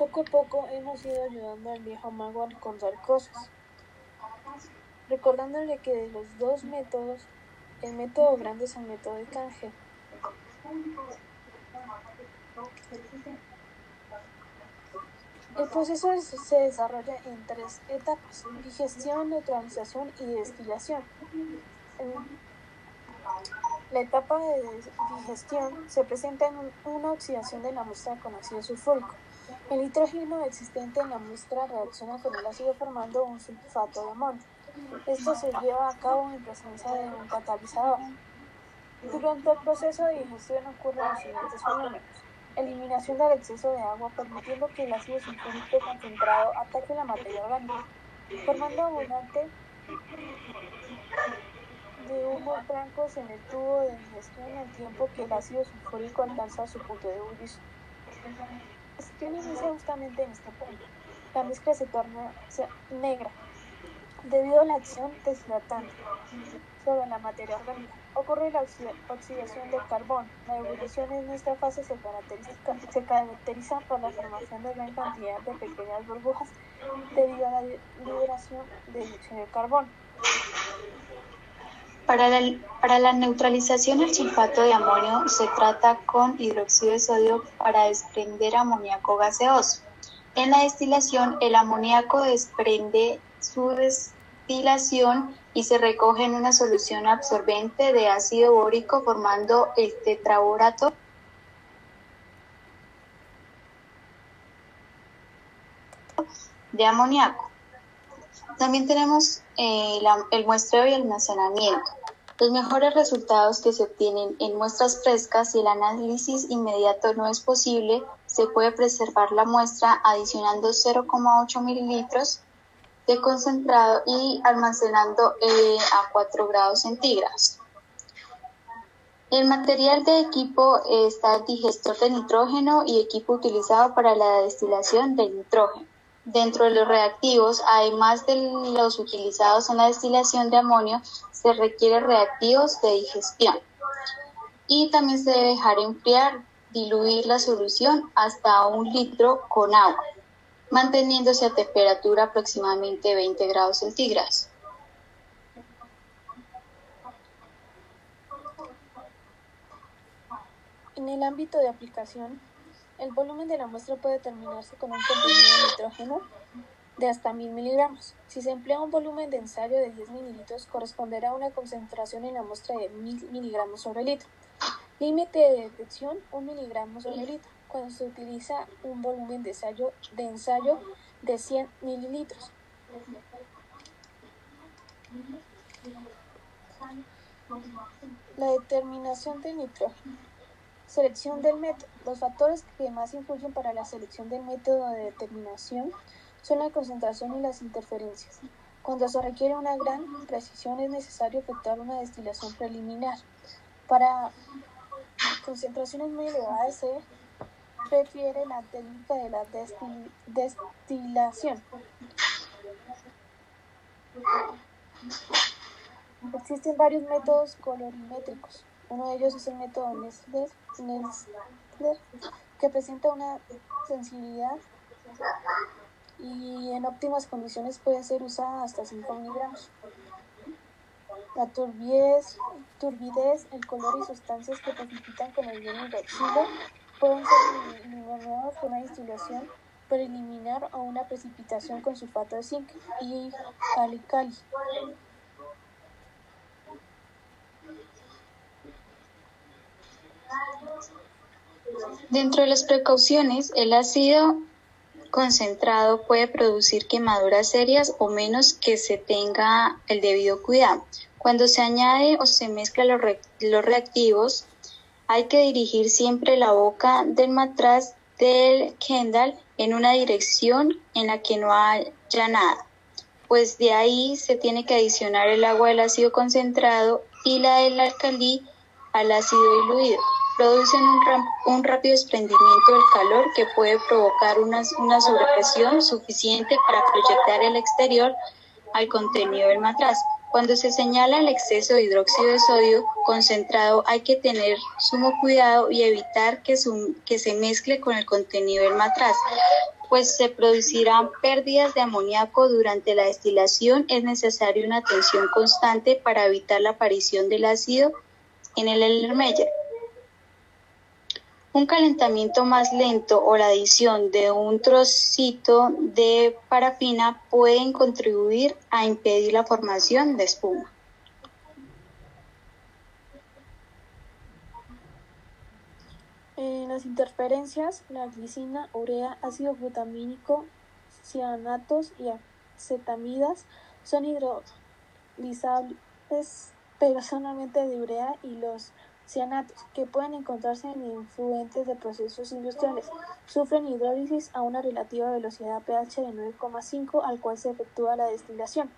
Poco a poco hemos ido ayudando al viejo mago a encontrar cosas, recordándole que de los dos métodos, el método grande es el método de canje. El proceso se desarrolla en tres etapas, digestión, neutralización y destilación. La etapa de digestión se presenta en una oxidación de la muestra con ácido sulfúrico. El nitrógeno existente en la muestra reacciona con el ácido formando un sulfato de amonio. Esto se lleva a cabo en presencia de un catalizador. Durante el proceso de digestión ocurren los siguientes fenómenos. Eliminación del exceso de agua permitiendo que el ácido sulfúrico concentrado ataque la materia orgánica, formando abundante de humos blancos en el tubo de digestión al tiempo que el ácido sulfúrico alcanza su punto de ebullición. La inicia justamente en este punto. La mezcla se torna negra debido a la acción deshidratante sobre la materia orgánica. Ocurre la oxidación del carbón. La ebullición en esta fase se caracteriza, por la formación de gran cantidad de pequeñas burbujas debido a la liberación de dióxido de carbono. Para la, para la neutralización del sulfato de amonio se trata con hidróxido de sodio para desprender amoníaco gaseoso. En la destilación, el amoníaco desprende su destilación y se recoge en una solución absorbente de ácido bórico formando el tetraborato de amoníaco. También tenemos eh, el muestreo y almacenamiento. Los mejores resultados que se obtienen en muestras frescas, si el análisis inmediato no es posible, se puede preservar la muestra adicionando 0,8 mililitros de concentrado y almacenando eh, a 4 grados centígrados. El material de equipo está el digestor de nitrógeno y equipo utilizado para la destilación del nitrógeno. Dentro de los reactivos, además de los utilizados en la destilación de amonio, se requieren reactivos de digestión. Y también se debe dejar enfriar, diluir la solución hasta un litro con agua, manteniéndose a temperatura aproximadamente 20 grados centígrados. En el ámbito de aplicación, el volumen de la muestra puede determinarse con un contenido de nitrógeno de hasta 1000 miligramos. Si se emplea un volumen de ensayo de 10 mililitros, corresponderá a una concentración en la muestra de 1000 miligramos sobre litro. Límite de detección 1 miligramo sobre litro, cuando se utiliza un volumen de ensayo de, ensayo de 100 mililitros. La determinación de nitrógeno. Selección del método. Los factores que más influyen para la selección del método de determinación son la concentración y las interferencias. Cuando se requiere una gran precisión es necesario efectuar una destilación preliminar. Para concentraciones muy elevadas se prefiere la técnica de la destilación. Existen varios métodos colorimétricos. Uno de ellos es el método Nessler, que presenta una sensibilidad y en óptimas condiciones puede ser usada hasta 5 miligramos. La turbidez, turbidez, el color y sustancias que precipitan con el ion hidroxilo pueden ser eliminados con una destilación preliminar o una precipitación con sulfato de zinc y cali-cali. Dentro de las precauciones, el ácido concentrado puede producir quemaduras serias o menos que se tenga el debido cuidado. Cuando se añade o se mezcla los, reactivos, hay que dirigir siempre la boca del matraz del Kendall en una dirección en la que no haya nada, pues de ahí se tiene que adicionar el agua del ácido concentrado y la del alcalí al ácido diluido producen un, rápido desprendimiento del calor que puede provocar una, una sobrepresión suficiente para proyectar el exterior al contenido del matraz. Cuando se señala el exceso de hidróxido de sodio concentrado hay que tener sumo cuidado y evitar que, se mezcle con el contenido del matraz, pues se producirán pérdidas de amoníaco durante la destilación, es necesaria una atención constante para evitar la aparición del ácido en el Erlenmeyer. Un calentamiento más lento o la adición de un trocito de parafina pueden contribuir a impedir la formación de espuma. En las interferencias, la glicina, urea, ácido glutamínico, cianatos y acetamidas son hidrolizables personalmente de urea y los cianatos, que pueden encontrarse en influentes de procesos industriales, sufren hidrólisis a una relativa velocidad pH de 9,5 al cual se efectúa la destilación.